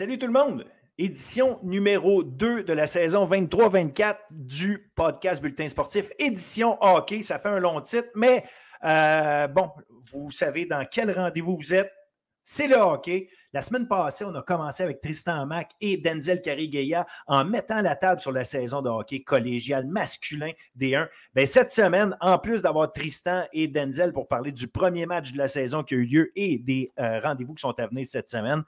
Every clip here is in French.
Salut tout le monde! Édition numéro 2 de la saison 23-24 du podcast Bulletin sportif, édition hockey. Ça fait un long titre, mais euh, bon, vous savez dans quel rendez-vous vous êtes. C'est le hockey. La semaine passée, on a commencé avec Tristan Mack et Denzel Carigueya en mettant la table sur la saison de hockey collégial masculin D1. Bien, cette semaine, en plus d'avoir Tristan et Denzel pour parler du premier match de la saison qui a eu lieu et des euh, rendez-vous qui sont à cette semaine,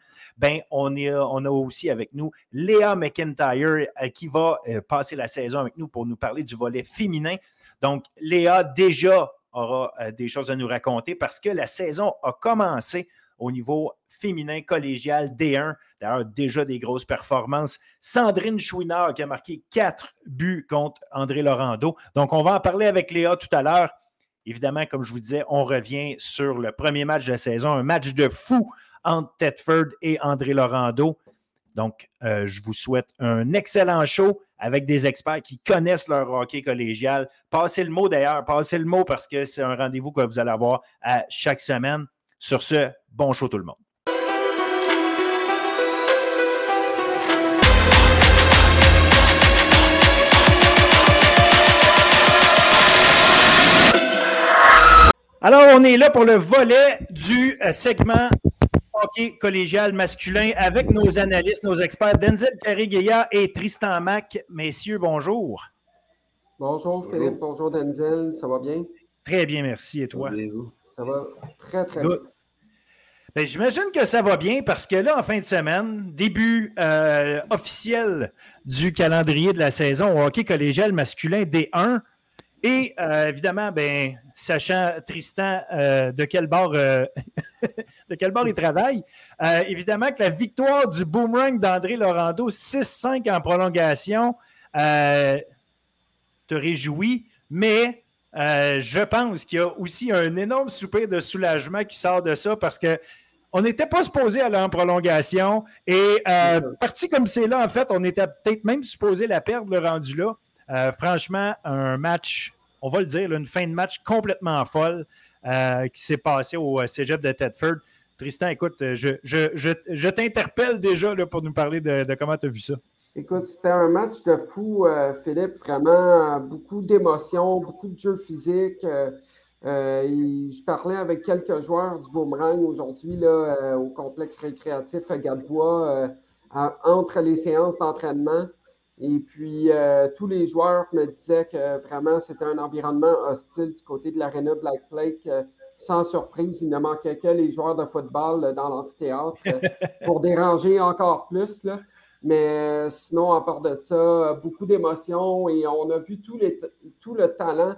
on, est, on a aussi avec nous Léa McIntyre euh, qui va euh, passer la saison avec nous pour nous parler du volet féminin. Donc, Léa déjà aura des choses à nous raconter parce que la saison a commencé au niveau féminin collégial D1. D'ailleurs, déjà des grosses performances. Sandrine Chouinard qui a marqué quatre buts contre André Laurando. Donc, on va en parler avec Léa tout à l'heure. Évidemment, comme je vous disais, on revient sur le premier match de la saison, un match de fou entre Tedford et André Laurando. Donc, euh, je vous souhaite un excellent show avec des experts qui connaissent leur hockey collégial. Passez le mot d'ailleurs, passez le mot parce que c'est un rendez-vous que vous allez avoir à chaque semaine. Sur ce, bon show tout le monde. Alors, on est là pour le volet du euh, segment hockey collégial masculin avec nos analystes, nos experts, Denzel Carigueya et Tristan Mac. Messieurs, bonjour. Bonjour Philippe, bonjour Denzel, ça va bien? Très bien, merci. Et toi? Ça va très, très bien. Ben, j'imagine que ça va bien parce que là, en fin de semaine, début euh, officiel du calendrier de la saison au hockey collégial masculin D1. Et euh, évidemment, ben, sachant Tristan euh, de quel bord de quel bord il travaille, évidemment que la victoire du boomerang d'André Laurando 6-5 en prolongation te réjouit, mais je pense qu'il y a aussi un énorme soupir de soulagement qui sort de ça parce que on n'était pas supposé aller en prolongation. Et euh, parti comme c'est là, en fait, on était peut-être même supposé la perdre, le rendu là. Euh, franchement, un match, on va le dire, une fin de match complètement folle euh, qui s'est passé au cégep de Tedford. Tristan, écoute, je, t'interpelle déjà là, pour nous parler de, de comment tu as vu ça. Écoute, c'était un match de fou, Philippe. Vraiment, beaucoup d'émotions, beaucoup de jeux physiques. Euh, je parlais avec quelques joueurs du Boomerang aujourd'hui euh, au complexe récréatif à Gadebois euh, entre les séances d'entraînement. Et puis, tous les joueurs me disaient que vraiment c'était un environnement hostile du côté de l'aréna Black Lake. sans surprise, il ne manquait que les joueurs de football dans l'amphithéâtre pour déranger encore plus. Mais sinon, à part de ça, beaucoup d'émotions et on a vu tout, les, tout le talent euh,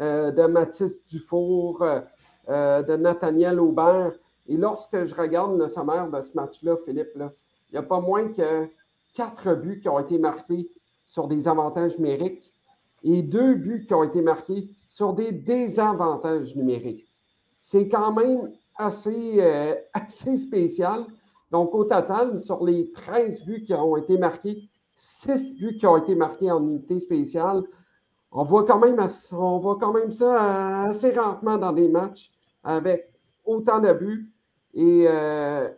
de Mathis Dufour, euh, euh, de Nathaniel Aubert. Et lorsque je regarde le sommaire de ce match-là, Philippe, il n'y a pas moins que quatre buts qui ont été marqués sur des avantages numériques et deux buts qui ont été marqués sur des désavantages numériques. C'est quand même assez, assez spécial. Donc, au total, sur les 13 buts qui ont été marqués, 6 buts qui ont été marqués en unité spéciale, on voit quand même, on voit quand même ça assez rarement dans des matchs avec autant de buts et euh,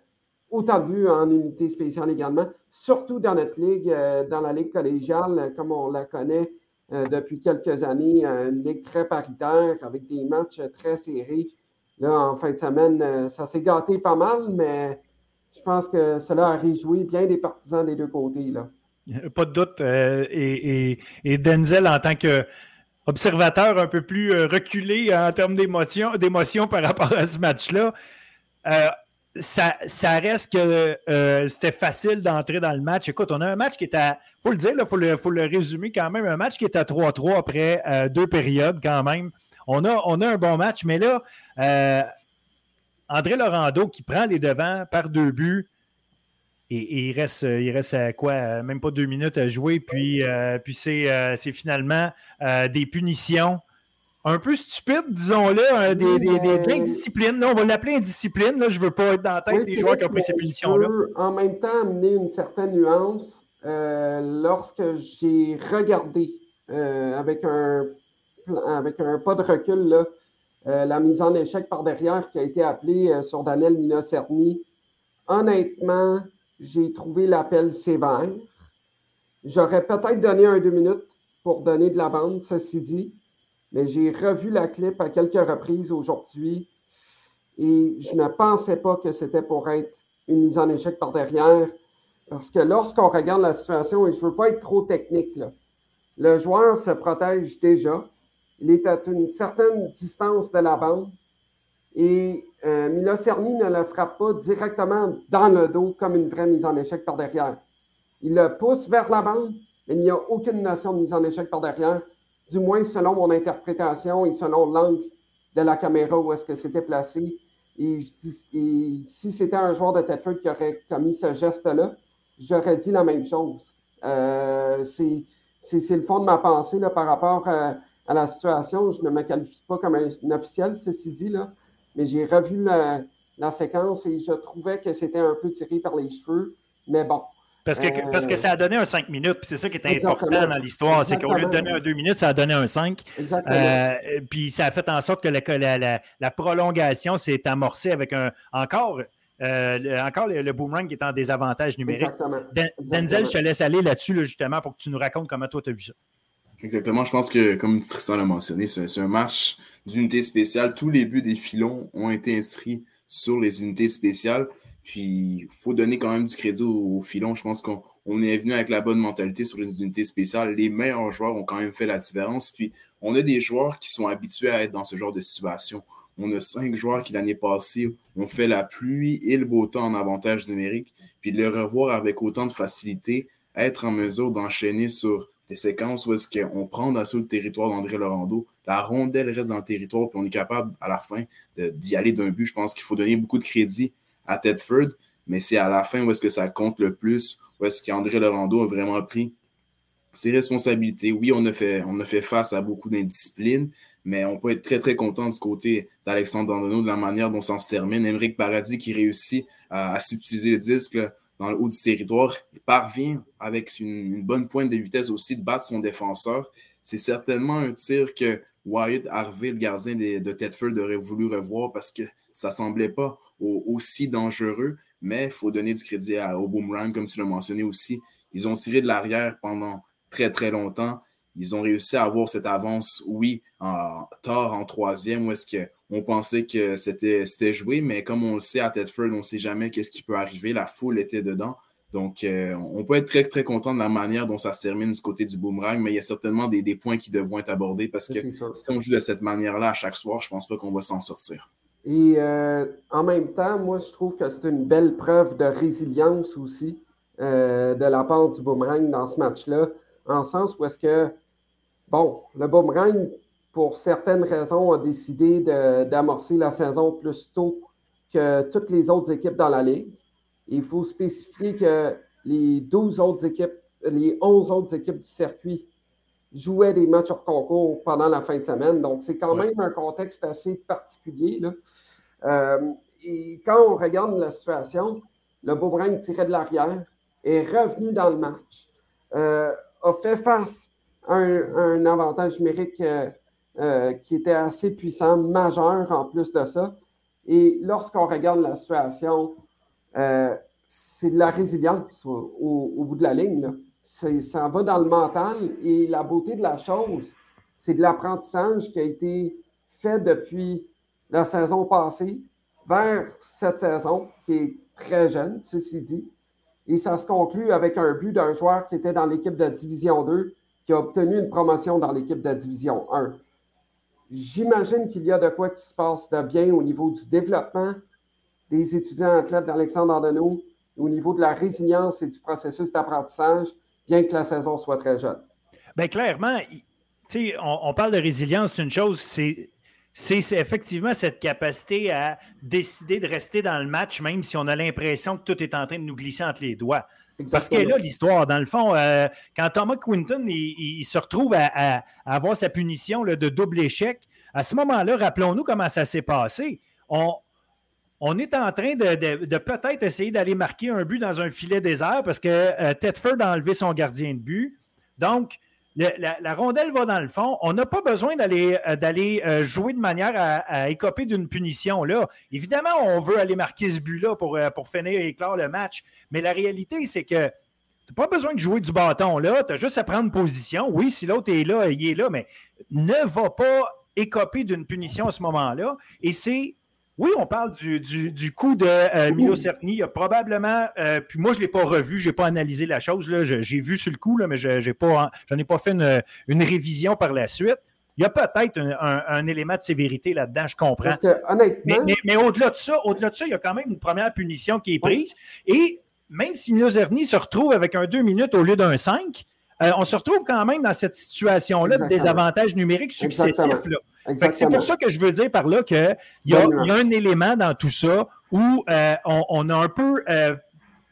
autant de buts en unité spéciale également, surtout dans notre ligue, euh, dans la ligue collégiale, comme on la connaît euh, depuis quelques années, une ligue très paritaire avec des matchs très serrés. Là, en fin de semaine, ça s'est gâté pas mal, mais je pense que cela a réjoui bien des partisans des deux côtés. Pas de doute. Euh, et, Denzel, en tant qu'observateur un peu plus euh, reculé en termes d'émotion par rapport à ce match-là, euh, ça, reste que c'était facile d'entrer dans le match. Écoute, on a un match qui est à, faut le dire, il faut, le, résumer quand même, un match qui est à 3-3 après deux périodes quand même. On a, on a un bon match, mais là, André Laurando qui prend les devants par deux buts, et, il, reste, il reste à quoi? Même pas deux minutes à jouer. Puis, euh, puis c'est, euh, finalement euh, des punitions un peu stupides, disons-le, hein, des, des, des, indisciplines. on va l'appeler indiscipline. Là, je ne veux pas être dans la tête des joueurs qui ont pris ces punitions-là. En même temps, amener une certaine nuance. lorsque j'ai regardé avec, un, avec un pas de recul là, la mise en échec par derrière qui a été appelée sur Daniel Minacerni, honnêtement, j'ai trouvé l'appel sévère. J'aurais peut-être donné un deux minutes pour donner de la bande, ceci dit, mais j'ai revu la clip à quelques reprises aujourd'hui et je ne pensais pas que c'était pour être une mise en échec par derrière. Parce que lorsqu'on regarde la situation, et je ne veux pas être trop technique, le joueur se protège déjà. Il est à une certaine distance de la bande. Et euh, Mila Cerny ne le frappe pas directement dans le dos comme une vraie mise en échec par derrière. Il le pousse vers la bande, mais il n'y a aucune notion de mise en échec par derrière, du moins selon mon interprétation et selon l'angle de la caméra où est-ce que c'était placé. Et, si c'était un joueur de Tedford qui aurait commis ce geste-là, j'aurais dit la même chose. Euh, c'est le fond de ma pensée là, par rapport à, la situation. Je ne me qualifie pas comme un, officiel, ceci dit, là, mais j'ai revu la, la, séquence et je trouvais que c'était un peu tiré par les cheveux. Mais bon, parce que, parce que ça a donné un 5 minutes, puis c'est ça qui est important dans l'histoire. C'est qu'au lieu de donner un 2 minutes, ça a donné un 5. Euh, puis ça a fait en sorte que la, la, prolongation s'est amorcée avec un encore. Euh, encore le, boomerang qui est en désavantage numérique. Exactement. Denzel, je te laisse aller là-dessus justement pour que tu nous racontes comment toi tu as vu ça. Exactement. Je pense que, comme Tristan l'a mentionné, c'est un match d'unité spéciale. Tous les buts des filons ont été inscrits sur les unités spéciales. Puis, il faut donner quand même du crédit au, filon. Je pense qu'on est venu avec la bonne mentalité sur une unité spéciale. Les meilleurs joueurs ont quand même fait la différence. Puis, on a des joueurs qui sont habitués à être dans ce genre de situation. On a cinq joueurs qui, l'année passée, ont fait la pluie et le beau temps en avantage numérique. Puis, de les revoir avec autant de facilité, être en mesure d'enchaîner sur des séquences où est-ce qu'on prend d'assaut le territoire d'André Laurando, la rondelle reste dans le territoire, puis on est capable, à la fin, d'y aller d'un but. Je pense qu'il faut donner beaucoup de crédit à Tedford, mais c'est à la fin où est-ce que ça compte le plus, où est-ce qu'André Laurando a vraiment pris ses responsabilités. Oui, on a fait, face à beaucoup d'indiscipline, mais on peut être très, très content du côté d'Alexandre Dandonneau, de la manière dont ça se termine. Émeric Paradis qui réussit à, subtiliser le disque dans le haut du territoire, il parvient avec une, bonne pointe de vitesse aussi de battre son défenseur. C'est certainement un tir que Wyatt Harvey, le gardien de, de Tedford, aurait voulu revoir parce que ça semblait pas aussi dangereux, mais il faut donner du crédit au boomerang, comme tu l'as mentionné aussi. Ils ont tiré de l'arrière pendant très, très longtemps. Ils ont réussi à avoir cette avance, oui, en, tard en troisième, où est-ce qu'on pensait que c'était joué, mais comme on le sait à Tedford, on ne sait jamais qu'est-ce qui peut arriver. La foule était dedans. Donc, euh, on peut être très, très content de la manière dont ça se termine du côté du boomerang, mais il y a certainement des, des points qui devront être abordés parce que si on joue de cette manière-là à chaque soir, je ne pense pas qu'on va s'en sortir. Et euh, en même temps, moi, je trouve que c'est une belle preuve de résilience aussi euh, de la part du boomerang dans ce match-là, en sens où est-ce que, bon, le boomerang, pour certaines raisons, a décidé d'amorcer la saison plus tôt que toutes les autres équipes dans la ligue. Il faut spécifier que les 12 autres équipes, les 11 autres équipes du circuit jouaient des matchs hors concours pendant la fin de semaine. Donc, c'est quand même un contexte assez particulier. Là. Euh, et quand on regarde la situation, le boomerang tirait de l'arrière, est revenu dans le match, euh, a fait face à un, avantage numérique euh, qui était assez puissant, majeur en plus de ça. Et lorsqu'on regarde la situation, c'est de la résilience au, bout de la ligne. Ça va dans le mental et la beauté de la chose, c'est de l'apprentissage qui a été fait depuis la saison passée vers cette saison, qui est très jeune, ceci dit. Et ça se conclut avec un but d'un joueur qui était dans l'équipe de Division 2, qui a obtenu une promotion dans l'équipe de Division 1. J'imagine qu'il y a de quoi qui se passe de bien au niveau du développement des étudiants athlètes d'Alexandre Ardenneau, au niveau de la résilience et du processus d'apprentissage, bien que la saison soit très jeune. Bien, clairement, on, on parle de résilience, c'est une chose, c'est c'est effectivement cette capacité à décider de rester dans le match, même si on a l'impression que tout est en train de nous glisser entre les doigts. Parce que là, l'histoire, dans le fond, euh, quand Thomas Quinton il, se retrouve à, avoir sa punition de double échec, à ce moment-là, rappelons-nous comment ça s'est passé. On, on est en train de, peut-être essayer d'aller marquer un but dans un filet désert parce que euh, Tedford a enlevé son gardien de but. Donc, la, rondelle va dans le fond. On n'a pas besoin d'aller d'aller jouer de manière à, écoper d'une punition. là. Évidemment, on veut aller marquer ce but-là pour, pour finir et clore le match. Mais la réalité, c'est que tu n'as pas besoin de jouer du bâton là. Tu as juste à prendre position. Oui, si l'autre est là, il est là, mais ne va pas écoper d'une punition à ce moment-là. Et c'est oui, on parle du, coup de euh, Milo Cerny. Il y a probablement, euh, puis moi, je ne l'ai pas revu, je n'ai pas analysé la chose. J'ai vu sur le coup, là, mais je n'en pas, ai pas fait une, révision par la suite. Il y a peut-être un, élément de sévérité là-dedans, je comprends. Mais, au-delà de ça, au-delà de ça, il y a quand même une première punition qui est prise. Et même si Milo Cerny se retrouve avec un 2 minutes au lieu d'un 5, euh, on se retrouve quand même dans cette situation-là de désavantage numérique successif. C'est pour ça que je veux dire par là qu'il y, a, un élément dans tout ça où euh, on, a un peu euh,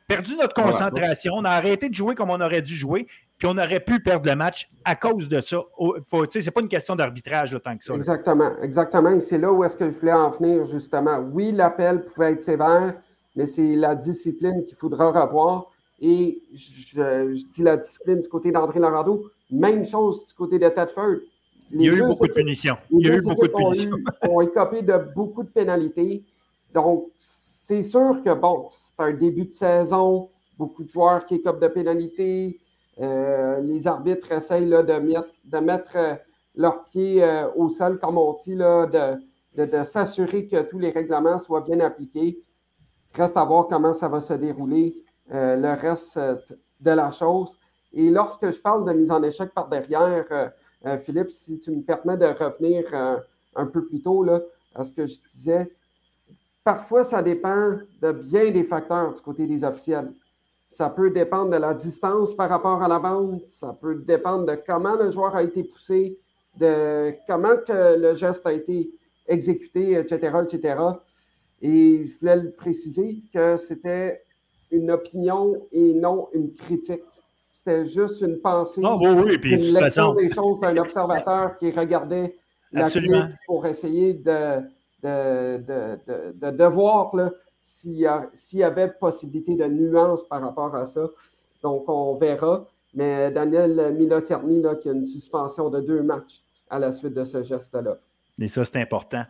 perdu notre concentration, on a arrêté de jouer comme on aurait dû jouer, puis on aurait pu perdre le match à cause de ça. Ce n'est pas une question d'arbitrage autant que ça. Exactement, exactement. Et c'est là où est-ce que je voulais en venir, justement. Oui, l'appel pouvait être sévère, mais c'est la discipline qu'il faudra revoir. Et je, dis la discipline du côté d'André Lorando. Même chose du côté de Tedford. Il y a eu beaucoup de punitions. Il y a eu beaucoup de punitions. ont écopé de beaucoup de pénalités. Donc, c'est sûr que, bon, c'est un début de saison. Beaucoup de joueurs qui écopent de pénalités. Euh, les arbitres essayent là, de mettre, de mettre euh, leurs pieds euh, au sol, comme on dit, là, de, de s'assurer que tous les règlements soient bien appliqués. Reste à voir comment ça va se dérouler. Euh, le reste euh, de la chose. Et lorsque je parle de mise en échec par derrière, euh, Philippe, si tu me permets de revenir un peu plus tôt là, à ce que je disais, parfois ça dépend de bien des facteurs du côté des officiels. Ça peut dépendre de la distance par rapport à la bande, ça peut dépendre de comment le joueur a été poussé, de comment que le geste a été exécuté, etc., etc. Et je voulais préciser que c'était une opinion et non une critique. C'était juste une pensée, oh, oui, oui, une lecture des choses d'un observateur qui regardait la clip pour essayer de, de, de, de, voir s'il y, avait possibilité de nuance par rapport à ça. Donc, on verra. Mais Daniel Milocerni, là, qui a une suspension de deux matchs à la suite de ce geste-là. Et ça, c'est important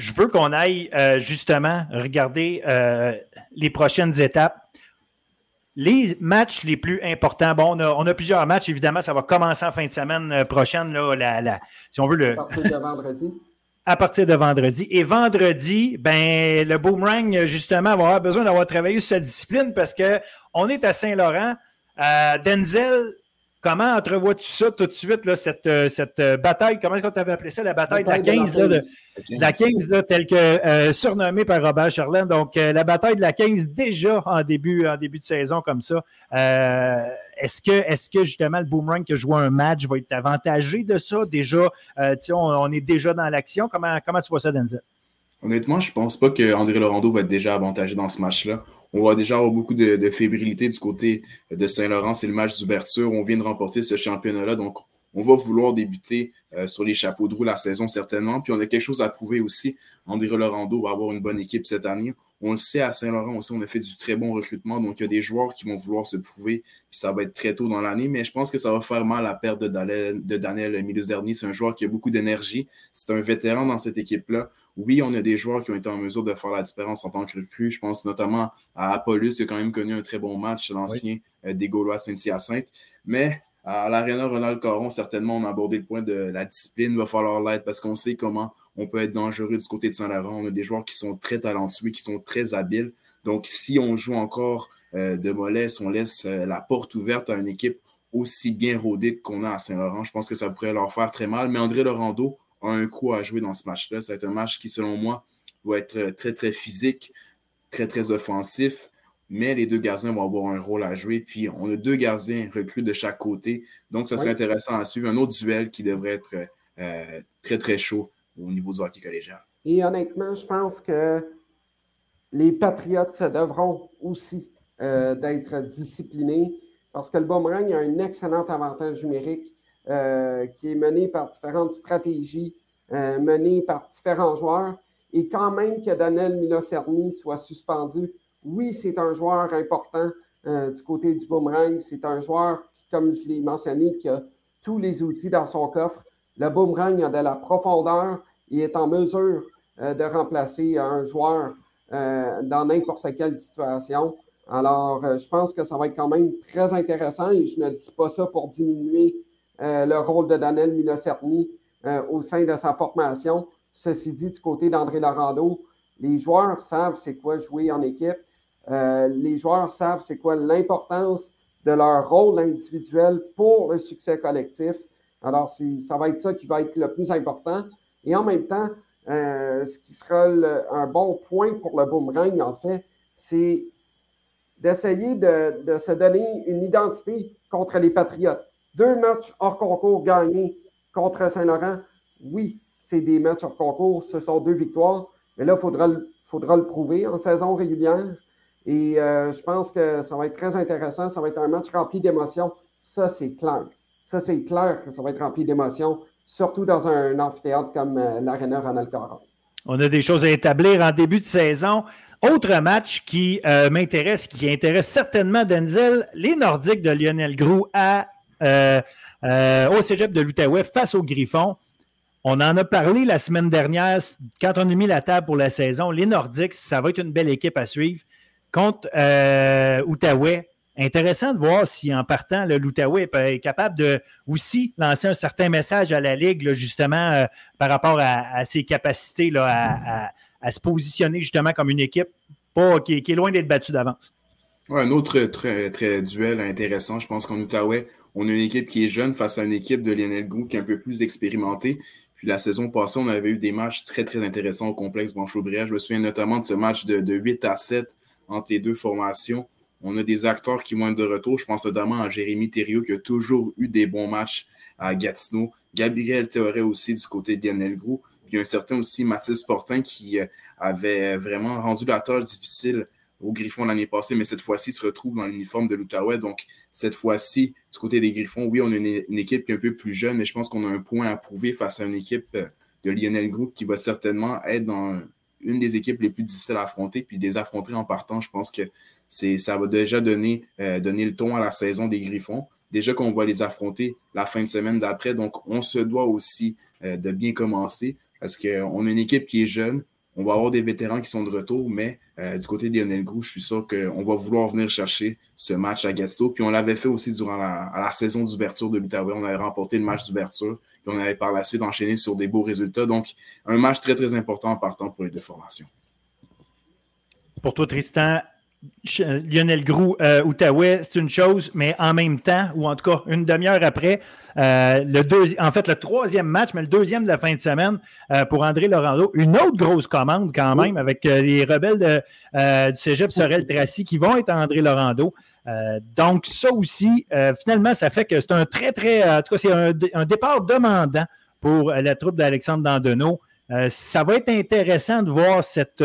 je veux qu'on aille euh, justement regarder euh, les prochaines étapes. Les matchs les plus importants. Bon, on a, plusieurs matchs, évidemment. Ça va commencer en fin de semaine euh, prochaine. Là, si on veut le. À partir de vendredi. À partir de vendredi. Et vendredi, ben, le boomerang, justement, va avoir besoin d'avoir travaillé sur sa discipline parce qu'on est à Saint-Laurent. Denzel Comment entrevois-tu ça tout de suite, là, cette, euh, cette euh, bataille? Comment est-ce qu'on t'avait appelé ça, la bataille, de la 15, là, de, la 15, là, telle que euh, surnommée par Robert Charlin. Donc, la bataille de la 15 déjà en début, en début de saison comme ça. est-ce que, est-ce que justement le boomerang qui a joué un match va être avantagé de ça? Déjà, on, on, est déjà dans l'action. Comment, comment tu vois ça, Denzel? Honnêtement, je pense pas qu'André Laurando va être déjà avantagé dans ce match-là. On va déjà avoir beaucoup de, fébrilité du côté de Saint-Laurent. C'est le match d'ouverture. On vient de remporter ce championnat-là. Donc, on va vouloir débuter euh, sur les chapeaux de roue la saison certainement. Puis on a quelque chose à prouver aussi. André Laurando va avoir une bonne équipe cette année. On le sait à Saint-Laurent aussi, on a fait du très bon recrutement. Donc il y a des joueurs qui vont vouloir se prouver. Puis ça va être très tôt dans l'année. Mais je pense que ça va faire mal à la perte de Daniel, de Daniel Miluzerni. C'est un joueur qui a beaucoup d'énergie. C'est un vétéran dans cette équipe-là. Oui, on a des joueurs qui ont été en mesure de faire la différence en tant que recrue. Je pense notamment à Apollus, qui a quand même connu un très bon match, l'ancien euh, des Gaulois Saint-Hyacinthe. Mais à l'Arena Ronald Caron, certainement, on a abordé le point de la discipline. Il va falloir l'être parce qu'on sait comment on peut être dangereux du côté de Saint-Laurent. On a des joueurs qui sont très talentueux, qui sont très habiles. Donc, si on joue encore euh, de mollesse, on laisse euh, la porte ouverte à une équipe aussi bien rodée qu'on a à Saint-Laurent, je pense que ça pourrait leur faire très mal. Mais André Laurando, un coup à jouer dans ce match-là. Ça va être un match qui, selon moi, va être très, très physique, très, très offensif. Mais les deux gardiens vont avoir un rôle à jouer. Puis, on a deux gardiens recrutés de chaque côté. Donc, ça serait intéressant à suivre. Un autre duel qui devrait être euh, très, très chaud au niveau du hockey collégial. Et honnêtement, je pense que les Patriotes se devront aussi euh, d'être disciplinés parce que le Boomerang a un excellent avantage numérique. Euh, qui est mené par différentes stratégies, euh, menées par différents joueurs. Et quand même que Daniel Milocerni soit suspendu, oui, c'est un joueur important euh, du côté du boomerang. C'est un joueur, comme je l'ai mentionné, qui a tous les outils dans son coffre. Le boomerang a de la profondeur et est en mesure euh, de remplacer un joueur euh, dans n'importe quelle situation. Alors, je pense que ça va être quand même très intéressant et je ne dis pas ça pour diminuer le rôle de Daniel Milocerni au sein de sa formation. Ceci dit, du côté d'André Larando, les joueurs savent c'est quoi jouer en équipe. Les joueurs savent c'est quoi l'importance de leur rôle individuel pour le succès collectif. Alors, ça va être ça qui va être le plus important. Et en même temps, euh, ce qui sera un bon point pour le boomerang, en fait, c'est d'essayer de, se donner une identité contre les Patriotes. Deux matchs hors concours gagnés contre Saint-Laurent, oui, c'est des matchs hors concours, ce sont deux victoires, mais là, il faudra le prouver en saison régulière. Et euh, je pense que ça va être très intéressant. Ça va être un match rempli d'émotions. Ça, c'est clair. Ça, c'est clair que ça va être rempli d'émotions, surtout dans un amphithéâtre comme euh, l'Arena Ronald. On a des choses à établir en début de saison. Autre match qui euh, m'intéresse, qui intéresse certainement Denzel, les Nordiques de Lionel Groux à, au cégep de l'Outaouais face aux Griffons. On en a parlé la semaine dernière quand on a mis la table pour la saison. Les Nordiques, ça va être une belle équipe à suivre contre euh, Outaouais. Intéressant de voir si en partant, l'Outaouais est capable de aussi lancer un certain message à la Ligue, justement, euh, par rapport à, ses capacités là, à, se positionner justement comme une équipe pas, qui, est loin d'être battue d'avance. un autre très, très duel intéressant, je pense qu'en Outaouais, on a une équipe qui est jeune face à une équipe de Lionel Gou qui est un peu plus expérimentée. Puis la saison passée, on avait eu des matchs très, très intéressants au complexe Branche-Aubrière. Je me souviens notamment de ce match de, de 8 à 7 entre les deux formations. On a des acteurs qui vont être de retour. Je pense notamment à Jérémy Thériault qui a toujours eu des bons matchs à Gatineau. Gabriel Théoret aussi du côté de Lionel Gros. Puis un certain aussi Mathis Portin qui euh, avait vraiment rendu la tâche difficile aux Griffons l'année passée, mais cette fois-ci se retrouve dans l'uniforme de l'Outaouais. Donc, cette fois-ci, du côté des Griffons, oui, on a une, équipe qui est un peu plus jeune, mais je pense qu'on a un point à prouver face à une équipe euh, de Lionel Gros qui va certainement être dans une des équipes les plus difficiles à affronter, puis les affronter en partant, je pense que ça va déjà donner, euh, donner le ton à la saison des Griffons. Déjà qu'on va les affronter la fin de semaine d'après, donc on se doit aussi euh, de bien commencer parce qu'on a une équipe qui est jeune, on va avoir des vétérans qui sont de retour, mais euh, du côté de Lionel Grou, je suis sûr qu'on va vouloir venir chercher ce match à Gasto. Puis on l'avait fait aussi durant la, la saison d'ouverture de l'Outaouais. On avait remporté le match d'ouverture, puis on avait par la suite enchaîné sur des beaux résultats. Donc, un match très, très important en partant pour les deux formations. Pour toi, Tristan, Lionel Grou, euh, Outaouais, c'est une chose, mais en même temps, ou en tout cas une demi-heure après, euh, le en fait le troisième match, mais le deuxième de la fin de semaine euh, pour André Laurando, une autre grosse commande quand même avec les rebelles de, du Cégep Sorel-Tracy qui vont être André Laurando. donc, ça aussi, finalement, ça fait que c'est un très, très, en tout cas, c'est un, un, départ demandant pour la troupe d'Alexandre Dandonneau. ça va être intéressant de voir cette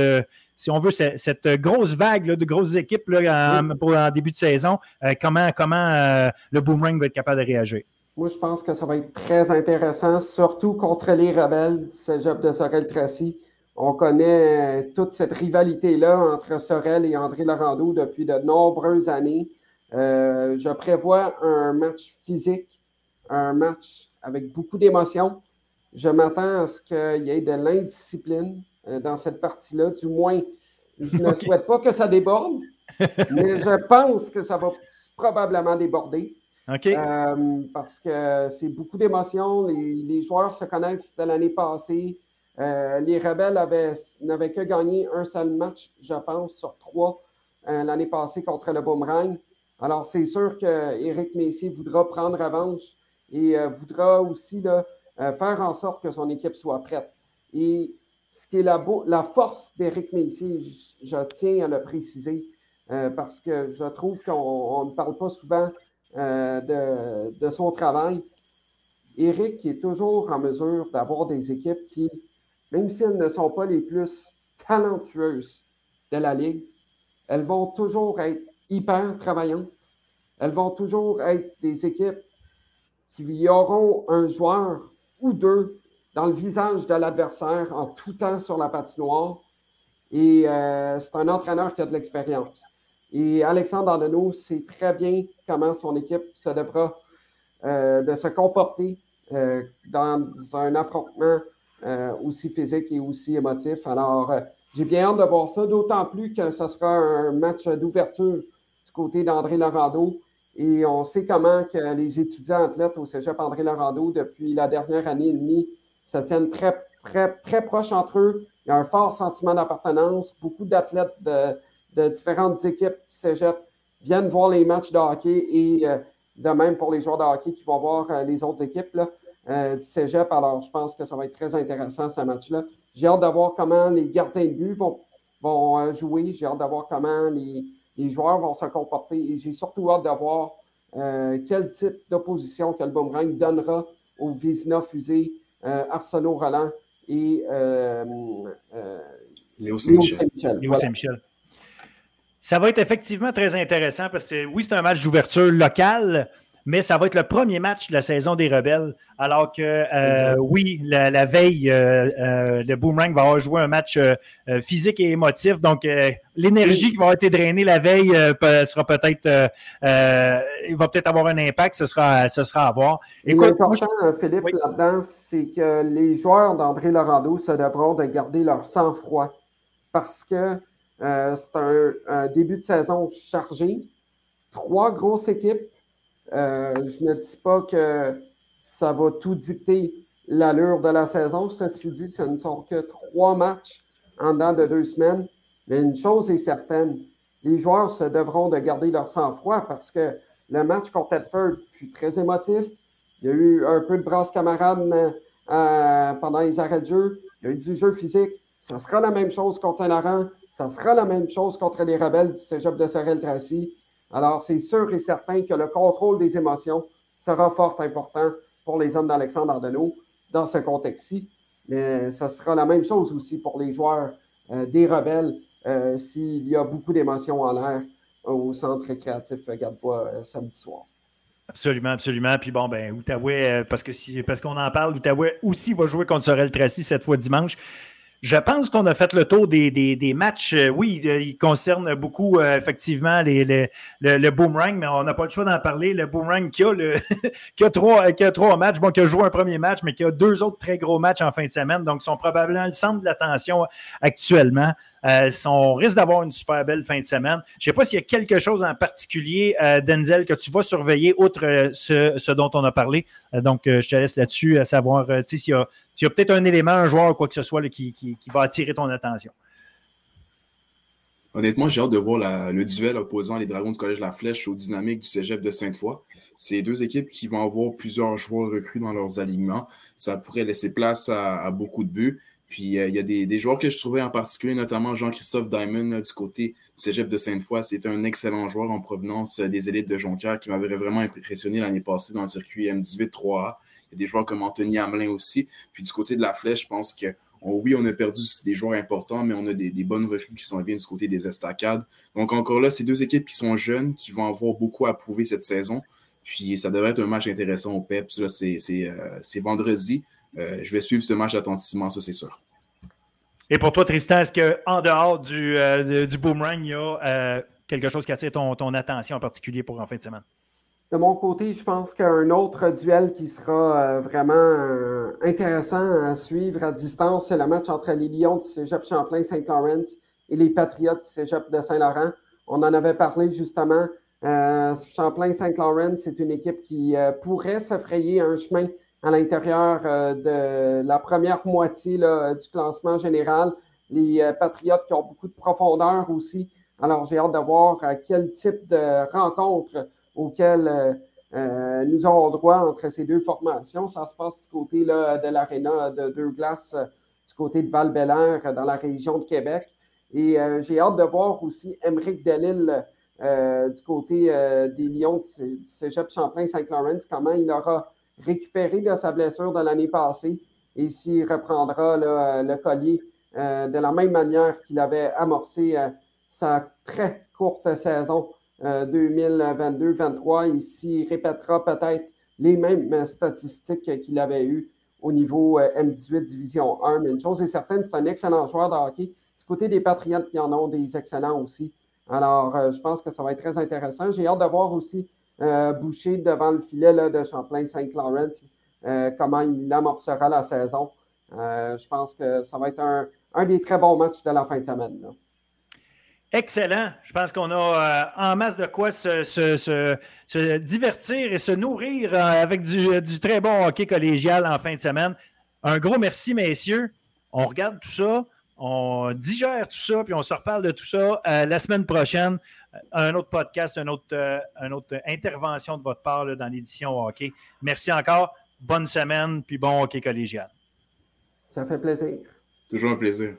si on veut, cette, grosse vague de grosses équipes là, en, pour en début de saison, euh, comment, comment euh, le boomerang va être capable de réagir? Moi, je pense que ça va être très intéressant, surtout contre les rebelles du cégep de Sorel-Tracy. On connaît euh, toute cette rivalité-là entre Sorel et André Laurando depuis de nombreuses années. je prévois un match physique, un match avec beaucoup d'émotions. Je m'attends à ce qu'il y ait de l'indiscipline, dans cette partie-là. Du moins, je ne souhaite pas que ça déborde, mais je pense que ça va probablement déborder. Euh, parce que c'est beaucoup d'émotions. Les, joueurs se connaissent de l'année passée. Euh, les Rebelles n'avaient que gagné un seul match, je pense, sur trois l'année passée contre le Boomerang. Alors, c'est sûr qu'Éric Messier voudra prendre revanche et voudra aussi faire en sorte que son équipe soit prête. Et ce qui est la, force d'Éric Messier, je, tiens à le préciser, euh, parce que je trouve qu'on ne parle pas souvent euh, de, son travail. Éric est toujours en mesure d'avoir des équipes qui, même si elles ne sont pas les plus talentueuses de la Ligue, elles vont toujours être hyper travaillantes. Elles vont toujours être des équipes qui auront un joueur ou deux dans le visage de l'adversaire en tout temps sur la patinoire. Et euh, c'est un entraîneur qui a de l'expérience. Et Alexandre Andeno sait très bien comment son équipe se devra de se comporter dans un affrontement aussi physique et aussi émotif. Alors, j'ai bien hâte de voir ça, d'autant plus que ce sera un match d'ouverture du côté d'André Laurando. Et on sait comment que les étudiants athlètes au Cégep André Laurando, depuis la dernière année et demie, se tiennent très, très, très proches entre eux. Il y a un fort sentiment d'appartenance. Beaucoup d'athlètes de, différentes équipes du Cégep viennent voir les matchs de hockey et euh, de même pour les joueurs de hockey qui vont voir euh, les autres équipes euh, du Cégep. Alors, je pense que ça va être très intéressant ce match-là. J'ai hâte de voir comment les gardiens de but vont, vont jouer. J'ai hâte de voir comment les, les joueurs vont se comporter. Et j'ai surtout hâte de voir quel type d'opposition que le boomerang donnera aux Vizina Fusée, euh, Arsenault Roland et euh, Léo Saint-Michel. Léo Saint-Michel. Ça va être effectivement très intéressant parce que oui, c'est un match d'ouverture locale, mais ça va être le premier match de la saison des Rebelles. Alors que, euh, oui, la, veille, euh, euh, le Boomerang va avoir joué un match physique et émotif. Donc, l'énergie qui va avoir été drainée la veille sera peut-être, il va peut-être avoir un impact. Ce sera, ce sera à voir. L'important, Philippe, là-dedans, c'est que les joueurs d'André Laurando se devront de garder leur sang-froid parce que c'est un début de saison chargé. Trois grosses équipes je ne dis pas que ça va tout dicter l'allure de la saison. Ceci dit, ce ne sont que trois matchs en dedans de deux semaines. Mais une chose est certaine, les joueurs se devront de garder leur sang-froid parce que le match contre Tedford fut très émotif. Il y a eu un peu de brasse camarade euh, pendant les arrêts de jeu. Il y a eu du jeu physique. Ça sera la même chose contre Saint-Laurent. Ça sera la même chose contre les rebelles du cégep de Sorel-Tracy. Alors, c'est sûr et certain que le contrôle des émotions sera fort important pour les hommes d'Alexandre Ardenneau dans ce contexte-ci. Mais ce sera la même chose aussi pour les joueurs euh, des rebelles euh, s'il y a beaucoup d'émotions en l'air au centre récréatif Garde-Bois euh, samedi soir. Absolument, absolument. Puis bon, ben, Outaouais, parce que si, parce qu'on en parle, Outaouais aussi va jouer contre Sorel Tracy cette fois dimanche. Je pense qu'on a fait le tour des, matchs. Euh, oui, euh, il concerne beaucoup, euh, effectivement, le, boomerang, mais on n'a pas le choix d'en parler. Le boomerang qui a, le, a trois, qui a trois matchs, bon, qui a joué un premier match, mais qui a deux autres très gros matchs en fin de semaine. Donc, ils sont probablement le centre de l'attention actuellement. Euh, on risque d'avoir une super belle fin de semaine. Je ne sais pas s'il y a quelque chose en particulier, euh, Denzel, que tu vas surveiller, outre euh, ce, dont on a parlé. donc, je te laisse là-dessus, à savoir s'il y a, peut-être un élément, un joueur ou quoi que ce soit qui, va attirer ton attention. Honnêtement, j'ai hâte de voir le duel opposant les Dragons du Collège La Flèche au Dynamique du Cégep de Sainte-Foy. C'est deux équipes qui vont avoir plusieurs joueurs recrues dans leurs alignements. Ça pourrait laisser place à beaucoup de buts. Puis euh, il y a des, joueurs que je trouvais en particulier, notamment Jean-Christophe Diamond du côté du cégep de Sainte-Foy. C'est un excellent joueur en provenance euh, des élites de Jonquière qui m'avait vraiment impressionné l'année passée dans le circuit M18 3A. Il y a des joueurs comme Anthony Hamelin aussi. Puis du côté de la flèche, je pense que oui, on a perdu des joueurs importants, mais on a des, bonnes recrues qui sont bien du côté des estacades. Donc encore là, c'est deux équipes qui sont jeunes, qui vont avoir beaucoup à prouver cette saison. Puis ça devrait être un match intéressant au PEPS. Euh, c'est vendredi. Euh, je vais suivre ce match attentivement, ça c'est sûr. Et pour toi, Tristan, est-ce qu'en dehors du, euh, du boomerang, il y a euh, quelque chose qui attire ton, ton, attention en particulier pour en fin de semaine? De mon côté, je pense qu'un autre duel qui sera vraiment intéressant à suivre à distance, c'est le match entre les Lions du Cégep Champlain-Saint-Laurent et les Patriotes du Cégep de Saint-Laurent. On en avait parlé justement. Champlain-Saint-Laurent, c'est une équipe qui pourrait se frayer un chemin à l'intérieur euh, de la première moitié du classement général. Les euh, Patriotes qui ont beaucoup de profondeur aussi. Alors, j'ai hâte de voir euh, quel type de rencontre auquel nous aurons droit entre ces deux formations. Ça se passe du côté de l'aréna de Deux Glaces, du côté de val dans la région de Québec. Et j'ai hâte de voir aussi Émeric Delille du côté des Lions du Cégep Champlain-Saint-Laurent, comment il aura récupéré de sa blessure de l'année passée et s'il reprendra le collier euh, de la même manière qu'il avait amorcé euh, sa très courte saison 2022-23 euh, et s'il répétera peut-être les mêmes statistiques qu'il avait eues au niveau M18 Division 1. Mais une chose est certaine, c'est un excellent joueur de hockey. Du côté des Patriotes, il y en ont des excellents aussi. Alors, je pense que ça va être très intéressant. J'ai hâte de voir aussi Boucher devant le filet de Champlain-Saint-Laurent, comment il amorcera la saison. je pense que ça va être un, des très bons matchs de la fin de semaine. Excellent. Je pense qu'on a en masse de quoi se, divertir et se nourrir avec du, du, très bon hockey collégial en fin de semaine. Un gros merci, messieurs. On regarde tout ça on digère tout ça, puis on se reparle de tout ça euh, la semaine prochaine. Euh, un autre podcast, une autre, euh, autre intervention de votre part dans l'édition hockey. Merci encore. Bonne semaine, puis bon hockey collégial. Ça fait plaisir. Toujours un plaisir.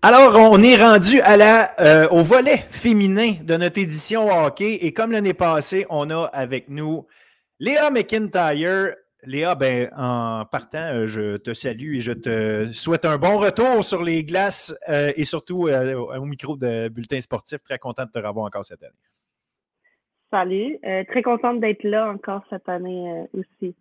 Alors, on est rendu à la, euh, au volet féminin de notre édition hockey. Et comme l'année passée, on a avec nous Léa McIntyre. Léa, ben, en partant, euh, je te salue et je te souhaite un bon retour sur les glaces euh, et surtout au micro de Bulletin Sportif. Très content de te revoir encore cette année. Salut. très contente d'être là encore cette année aussi.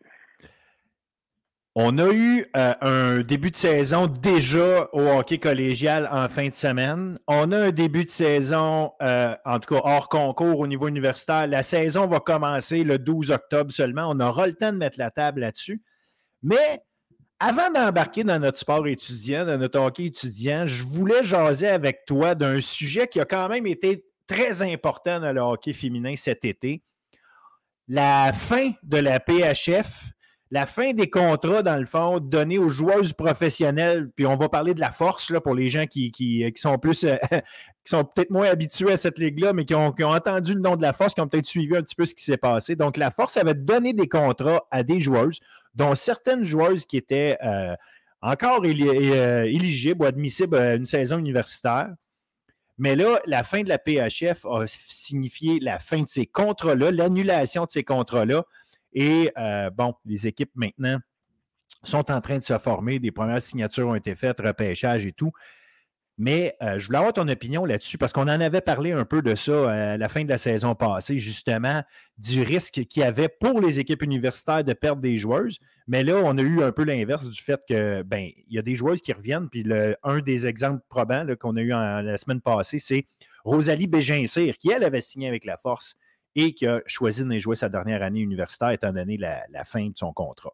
On a eu euh, un début de saison déjà au hockey collégial en fin de semaine. On a un début de saison, euh, en tout cas hors concours au niveau universitaire. La saison va commencer le 12 octobre seulement. On aura le temps de mettre la table là-dessus. Mais avant d'embarquer dans notre sport étudiant, dans notre hockey étudiant, je voulais jaser avec toi d'un sujet qui a quand même été très important dans le hockey féminin cet été. La fin de la PHF la fin des contrats, dans le fond, donnés aux joueuses professionnelles, puis on va parler de la force pour les gens qui, qui, sont plus euh, qui sont peut-être moins habitués à cette ligue-là, mais qui ont, entendu le nom de la force, qui ont peut-être suivi un petit peu ce qui s'est passé. Donc, la force avait donné des contrats à des joueuses, dont certaines joueuses qui étaient euh, encore euh, éligibles ou admissibles à une saison universitaire. Mais là, la fin de la PHF a signifié la fin de ces contrats-là, l'annulation de ces contrats-là. Et euh, bon, les équipes maintenant sont en train de se former. Des premières signatures ont été faites, repêchage et tout. Mais euh, je voulais avoir ton opinion là-dessus parce qu'on en avait parlé un peu de ça euh, à la fin de la saison passée, justement, du risque qu'il y avait pour les équipes universitaires de perdre des joueuses. Mais là, on a eu un peu l'inverse du fait que, ben, il y a des joueuses qui reviennent. Puis le, un des exemples probants qu'on a eu la semaine passée, c'est Rosalie Bégincir, qui, elle, avait signé avec la Force et qui a choisi de jouer sa dernière année universitaire étant donné la, fin de son contrat.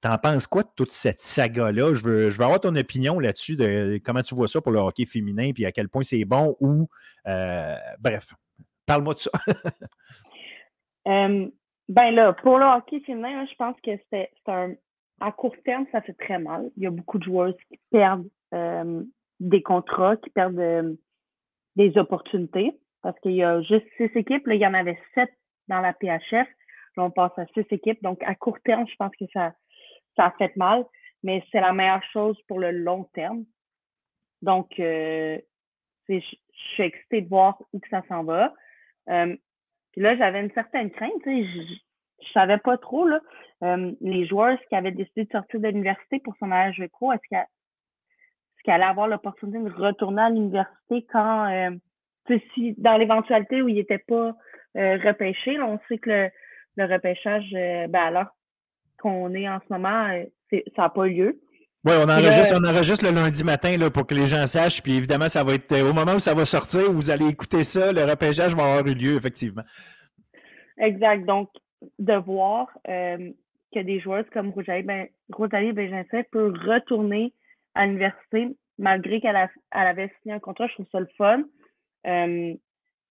T'en penses quoi de toute cette saga-là? Je veux, je avoir ton opinion là-dessus, de comment tu vois ça pour le hockey féminin, puis à quel point c'est bon ou. Euh, bref, parle-moi de ça. euh, ben là, pour le hockey féminin, je pense que c'est un. À court terme, ça fait très mal. Il y a beaucoup de joueurs qui perdent euh, des contrats, qui perdent euh, des opportunités parce qu'il y a juste six équipes. Là, il y en avait sept dans la PHF. Là, on passe à six équipes. Donc, à court terme, je pense que ça, ça a fait mal, mais c'est la meilleure chose pour le long terme. Donc, euh, je, suis excitée de voir où que ça s'en va. Euh, puis là, j'avais une certaine crainte. Je, je savais pas trop, là, euh, les joueurs qui avaient décidé de sortir de l'université pour son âge pro, est-ce qu'elle allait avoir l'opportunité de retourner à l'université quand si dans l'éventualité où il n'était pas euh, repêché, on sait que le, repêchage, euh, ben alors qu'on est en ce moment, euh, ça n'a pas lieu. Oui, on enregistre, on enregistre le lundi matin là, pour que les gens sachent. Puis évidemment, ça va être au moment où ça va sortir, vous allez écouter ça, le repêchage va avoir eu lieu, effectivement. Exact. Donc, de voir que des joueuses comme Rosalie, ben, Rosalie peut retourner à l'université malgré qu'elle avait signé un contrat, je trouve ça le fun. Euh,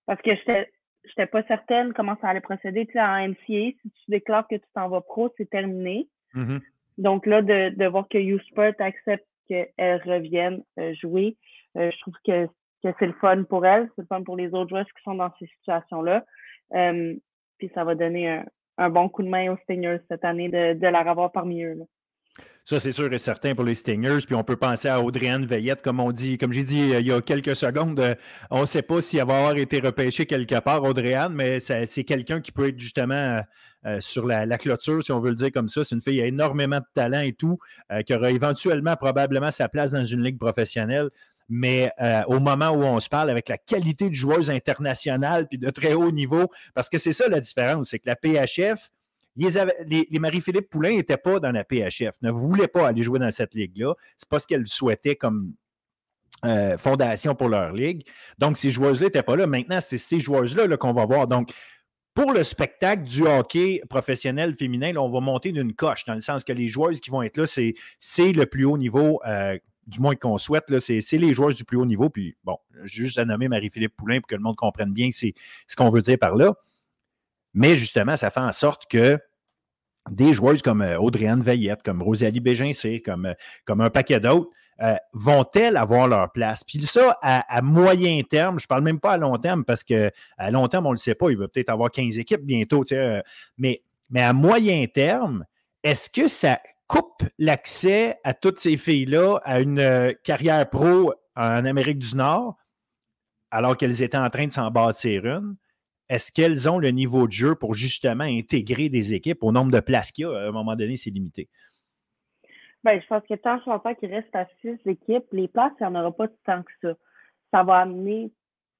parce que j'étais j'étais pas certaine comment ça allait procéder. Tu sais, en NCA, si tu déclares que tu t'en vas pro, c'est terminé. Mm-hmm. Donc là, de, de voir que U-Sport accepte qu'elle revienne euh, jouer, euh, je trouve que, que c'est le fun pour elle, c'est le fun pour les autres joueurs qui sont dans ces situations-là. puis ça va donner un, un, bon coup de main aux Stingers cette année de, de la revoir parmi eux. Là. Ça, c'est sûr et certain pour les Stingers. Puis on peut penser à Audriane Veillette, comme on dit, comme j'ai dit il y a quelques secondes. Euh, on ne sait pas s'il va avoir été repêché quelque part, Audriane, mais c'est quelqu'un qui peut être justement euh, euh, sur la, clôture, si on veut le dire comme ça. C'est une fille qui a énormément de talent et tout, qui aura éventuellement probablement sa place dans une ligue professionnelle. Mais au moment où on se parle avec la qualité de joueuse internationale puis de très haut niveau, parce que c'est ça la différence, c'est que la PHF, les, Marie-Philippe Poulain n'étaient pas dans la PHF, ne voulaient pas aller jouer dans cette ligue-là. Ce n'est pas ce qu'elles souhaitaient comme euh, fondation pour leur ligue. Donc, ces joueuses-là n'étaient pas là. Maintenant, c'est ces joueuses-là -là, qu'on va voir. Donc, pour le spectacle du hockey professionnel féminin, on va monter d'une coche, dans le sens que les joueuses qui vont être là, c'est le plus haut niveau, euh, du moins qu'on souhaite, c'est les joueuses du plus haut niveau. Puis, bon, j'ai juste à nommer Marie-Philippe Poulain pour que le monde comprenne bien ce qu'on veut dire par là. Mais justement, ça fait en sorte que des joueuses comme euh, Audrey-Anne Veillette, comme Rosalie Bégincé, comme, euh, comme un paquet d'autres, euh, vont-elles avoir leur place? Puis ça, à, moyen terme, je ne parle même pas à long terme parce qu'à long terme, on ne le sait pas, il va peut-être avoir 15 équipes bientôt, mais, mais à moyen terme, est-ce que ça coupe l'accès à toutes ces filles-là à une carrière pro en Amérique du Nord alors qu'elles étaient en train de s'en bâtir une? Est-ce qu'elles ont le niveau de jeu pour justement intégrer des équipes au nombre de places qu'il y a? À un moment donné, c'est limité. Bien, je pense que tant longtemps qu'il reste à six équipes, les places, il n'y en aura pas tant que ça. Ça va amener,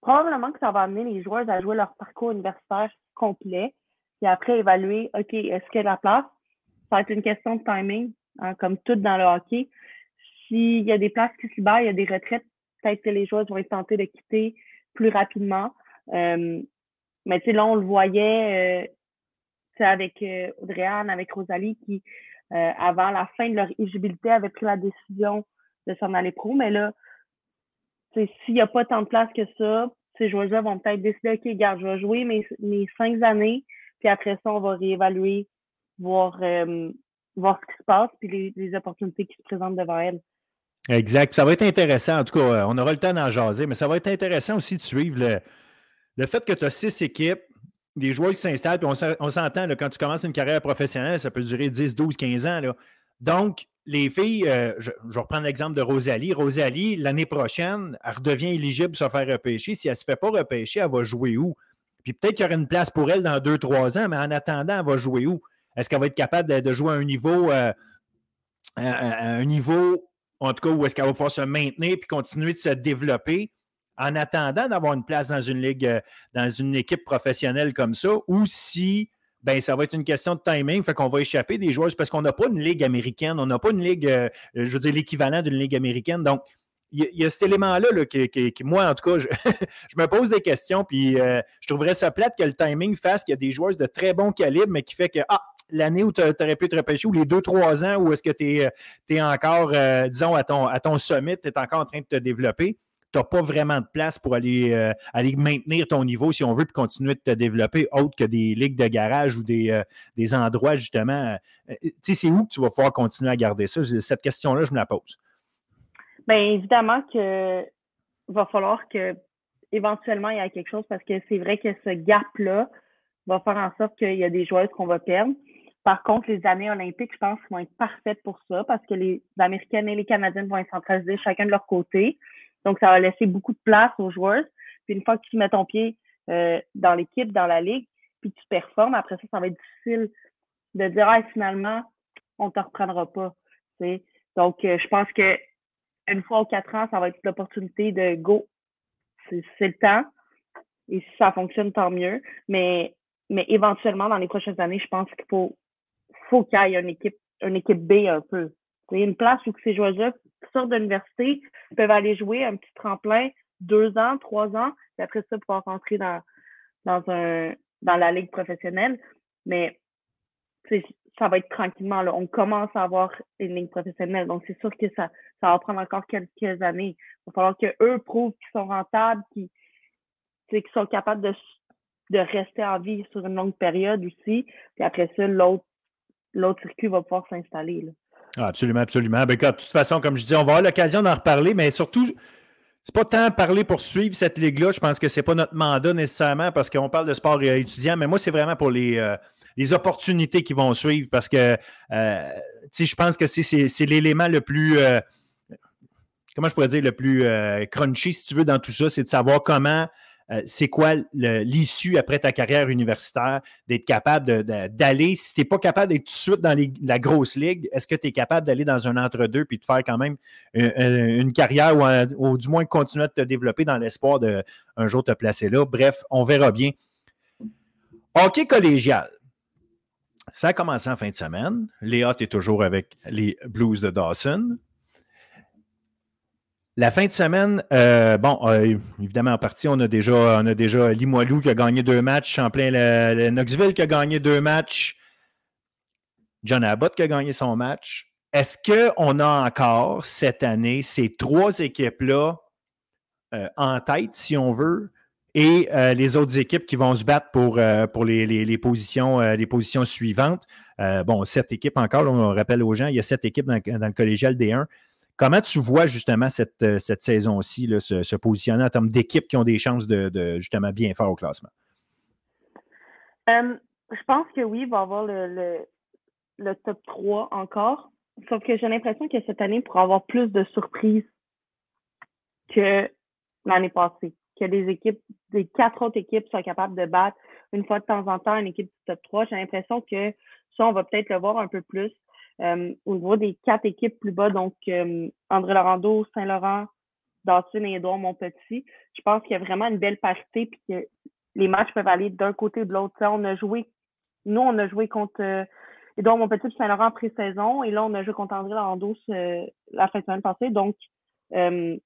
probablement que ça va amener les joueurs à jouer leur parcours universitaire complet, et après évaluer, OK, est-ce qu'il y a la place? Ça va être une question de timing, hein, comme tout dans le hockey. S'il y a des places qui se libèrent, il y a des retraites, peut-être que les joueurs vont être tentés de quitter plus rapidement. Euh, mais tu sais, là, on le voyait euh, avec euh, avec Rosalie, qui, euh, avant la fin de leur éligibilité, avaient pris la décision de s'en aller pro. Mais là, s'il n'y a pas tant de place que ça, ces joueurs-là vont peut-être décider, OK, regarde, je vais jouer mes, mes cinq années, puis après ça, on va réévaluer, voir, euh, voir ce qui se passe, puis les, les opportunités qui se présentent devant elles. Exact. Ça va être intéressant. En tout cas, on aura le temps d'en jaser, mais ça va être intéressant aussi de suivre le, le fait que tu as six équipes, des joueurs qui s'installent, puis on s'entend, quand tu commences une carrière professionnelle, ça peut durer 10, 12, 15 ans. Donc, les filles, euh, je, reprends l'exemple de Rosalie. Rosalie, l'année prochaine, elle redevient éligible pour se faire repêcher. Si elle ne se fait pas repêcher, elle va jouer où? Puis peut-être qu'il y aura une place pour elle dans 2-3 ans, mais en attendant, elle va jouer où? Est-ce qu'elle va être capable de, jouer à un niveau, euh, un niveau, en tout cas, où est-ce qu'elle va pouvoir se maintenir puis continuer de se développer? En attendant d'avoir une place dans une ligue, euh, dans une équipe professionnelle comme ça, ou si ben, ça va être une question de timing, fait qu'on va échapper des joueurs parce qu'on n'a pas une ligue américaine, on n'a pas une ligue, euh, je veux dire, l'équivalent d'une ligue américaine. Donc, il y, a cet élément-là là, qui, moi, en tout cas, je, me pose des questions, puis euh, je trouverais ça plate que le timing fasse qu'il y a des joueurs de très bon calibre, mais qui fait que, ah, l'année où tu aurais pu te repêcher, ou les deux, trois ans où est-ce que tu es, encore, disons, à ton, à ton sommet, tu es encore en train de te développer tu n'as pas vraiment de place pour aller, euh, aller maintenir ton niveau si on veut puis continuer de te développer, autre que des ligues de garage ou des, euh, des endroits justement. Euh, tu sais, c'est où que tu vas pouvoir continuer à garder ça? Cette question-là, je me la pose. Bien, évidemment que va falloir que éventuellement il y ait quelque chose parce que c'est vrai que ce gap-là va faire en sorte qu'il y a des joueurs qu'on va perdre. Par contre, les années olympiques, je pense, vont être parfaites pour ça parce que les Américaines et les Canadiennes vont être centralisées chacun de leur côté. Donc, ça va laisser beaucoup de place aux joueurs. Puis une fois que tu mets ton pied euh, dans l'équipe, dans la ligue, puis tu performes, après ça, ça va être difficile de dire ah, finalement, on ne te reprendra pas. Donc, euh, je pense que une fois ou quatre ans, ça va être l'opportunité de go. C'est le temps. Et si ça fonctionne, tant mieux. Mais, mais éventuellement, dans les prochaines années, je pense qu'il faut, faut qu'il y ait une équipe, une équipe B un peu. C'est une place où ces joueurs-là sortent de l'université, peuvent aller jouer un petit tremplin, deux ans, trois ans, et après ça, pouvoir rentrer dans, dans, un, dans la ligue professionnelle. Mais ça va être tranquillement. Là. On commence à avoir une ligue professionnelle. Donc, c'est sûr que ça, ça va prendre encore quelques années. Il va falloir qu'eux prouvent qu'ils sont rentables, qu'ils sont capables de, de rester en vie sur une longue période aussi. Puis après ça, l'autre circuit va pouvoir s'installer. Ah, absolument, absolument. Ben, de toute façon, comme je dis, on va avoir l'occasion d'en reparler, mais surtout, c'est pas tant parler pour suivre cette ligue-là. Je pense que c'est pas notre mandat nécessairement parce qu'on parle de sport étudiant, mais moi, c'est vraiment pour les, euh, les opportunités qui vont suivre parce que euh, je pense que c'est l'élément le plus. Euh, comment je pourrais dire, le plus crunchy, si tu veux, dans tout ça, c'est de savoir comment euh, c'est quoi l'issue après ta carrière universitaire, d'être capable d'aller, si tu n'es pas capable d'être tout de suite dans la grosse ligue, est-ce que tu es capable d'aller dans un entre-deux puis de faire quand même une, carrière ou, du moins continuer à te développer dans l'espoir de un jour te placer là? Bref, on verra bien. Hockey collégial. Ça a commencé en fin de semaine. Léa est toujours avec les Blues de Dawson. La fin de semaine, euh, bon, euh, évidemment, en partie, on a déjà, on a déjà Limoilou qui a gagné deux matchs, Champlain le, Knoxville qui a gagné deux matchs, John Abbott qui a gagné son match. Est-ce qu'on a encore cette année ces trois équipes-là euh, en tête, si on veut, et les autres équipes qui vont se battre pour, pour les, positions, les positions suivantes? bon, sept équipes encore, on rappelle aux gens, il y a sept équipes dans, dans le collégial D1. Comment tu vois justement cette, euh, cette saison-ci se, positionner en termes d'équipes qui ont des chances de, justement bien faire au classement? Euh, je pense que oui, il va y avoir le, top 3 encore. Sauf que j'ai l'impression que cette année, il pourra avoir plus de surprises que l'année passée. Que les équipes, les quatre autres équipes soient capables de battre une fois de temps en temps une équipe du top 3. J'ai l'impression que ça, on va peut-être le voir un peu plus. Euh, au niveau des quatre équipes plus bas, donc euh, André Laurando, Saint-Laurent, Dawson et Édouard Montpetit, je pense qu'il y a vraiment une belle parité puis que les matchs peuvent aller d'un côté ou de l'autre. On a joué, nous, on a joué contre euh, Édouard Montpetit et Saint-Laurent en pré-saison et là, on a joué contre André Laurando la fin de semaine passée. Donc, euh,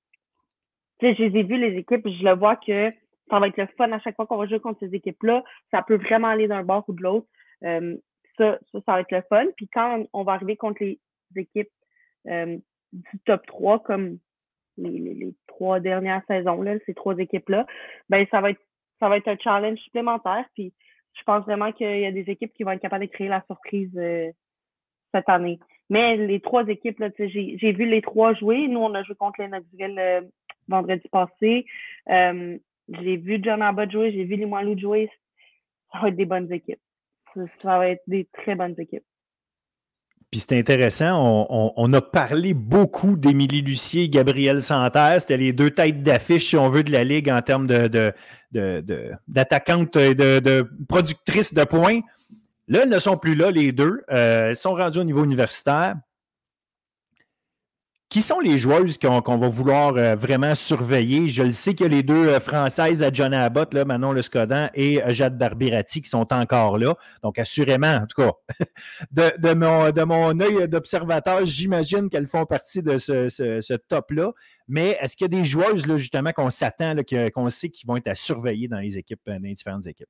je les ai vus, les équipes, je le vois que ça va être le fun à chaque fois qu'on va jouer contre ces équipes-là. Ça peut vraiment aller d'un bord ou de l'autre. Euh, ça, ça, va être le fun. Puis quand on va arriver contre les équipes euh, du top 3, comme les, trois dernières saisons, là, ces trois équipes-là, ben ça va être ça va être un challenge supplémentaire. Puis je pense vraiment qu'il y a des équipes qui vont être capables de créer la surprise euh, cette année. Mais les trois équipes, là, j'ai, vu les trois jouer. Nous, on a joué contre les Knoxville euh, vendredi passé. j'ai vu John Abbott jouer, j'ai vu Limoilou jouer. Ça va être des bonnes équipes ça va être des très bonnes équipes. Puis c'est intéressant, on, a parlé beaucoup d'Émilie Lucier et Gabriel Santerre. C'était les deux têtes d'affiche, si on veut, de la Ligue en termes d'attaquantes, de, de, de, productrices de points. Là, elles ne sont plus là, les deux. Euh, elles sont rendues au niveau universitaire. Qui sont les joueuses qu'on va vouloir euh, vraiment surveiller? Je le sais qu'il y a les deux euh, Françaises à John Abbott, là, Manon Lescodan et euh, Jade Barbirati qui sont encore là. Donc, assurément, en tout cas, de, mon, œil d'observateur, j'imagine qu'elles font partie de ce, top-là. Mais est-ce qu'il y a des joueuses, justement, qu'on s'attend, qu'on sait qui vont être à surveiller dans les équipes, dans les différentes équipes?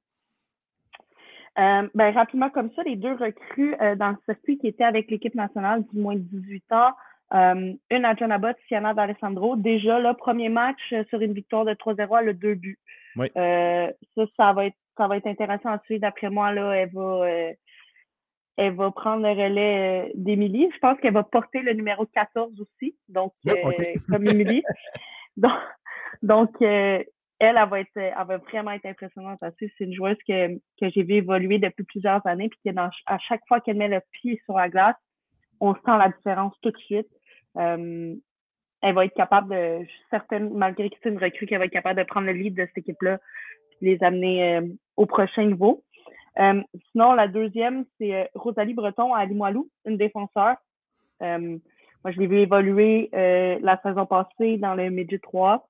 ben, rapidement comme ça, les deux recrues dans le circuit qui étaient avec l'équipe nationale du moins de 18 ans, euh, une à John Abbott, Siana d'Alessandro. Déjà, le premier match euh, sur une victoire de 3-0, le deux buts. Euh, ça, ça va, être, ça va être intéressant à suivre. D'après moi, là, elle va, elle va prendre le relais d'Émilie. Je pense qu'elle va porter le numéro 14 aussi, donc comme Émilie. donc, donc elle, elle va, être, elle va vraiment être impressionnante à suivre. C'est une joueuse que, que j'ai vu évoluer depuis plusieurs années, puis à chaque fois qu'elle met le pied sur la glace, on sent la différence tout de suite. Euh, elle va être capable de, certaine, malgré que c'est une recrue, qu'elle va être capable de prendre le lead de cette équipe-là et les amener euh, au prochain niveau. Euh, sinon, la deuxième, c'est Rosalie Breton à Limoilou, une défenseur. moi, je l'ai vu évoluer la saison passée dans le Midget 3.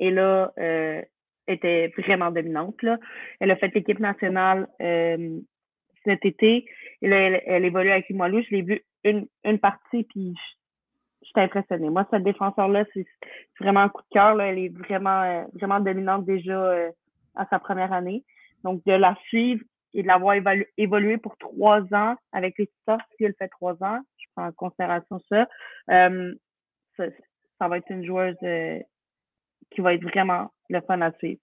Et là, elle était vraiment dominante. Là. Elle a fait l'équipe nationale cet été. Et là, elle, évolue avec Limoilou. Je l'ai vu une, une partie, puis j'étais impressionnée. Moi, cette défenseur-là, c'est vraiment un coup de cœur. Elle est vraiment, euh, vraiment dominante déjà euh, à sa première année. Donc, de la suivre et de l'avoir évolué pour trois ans avec les stars, si elle fait trois ans, je prends en considération ça, euh, ça, va être une joueuse qui va être vraiment le fun à suivre.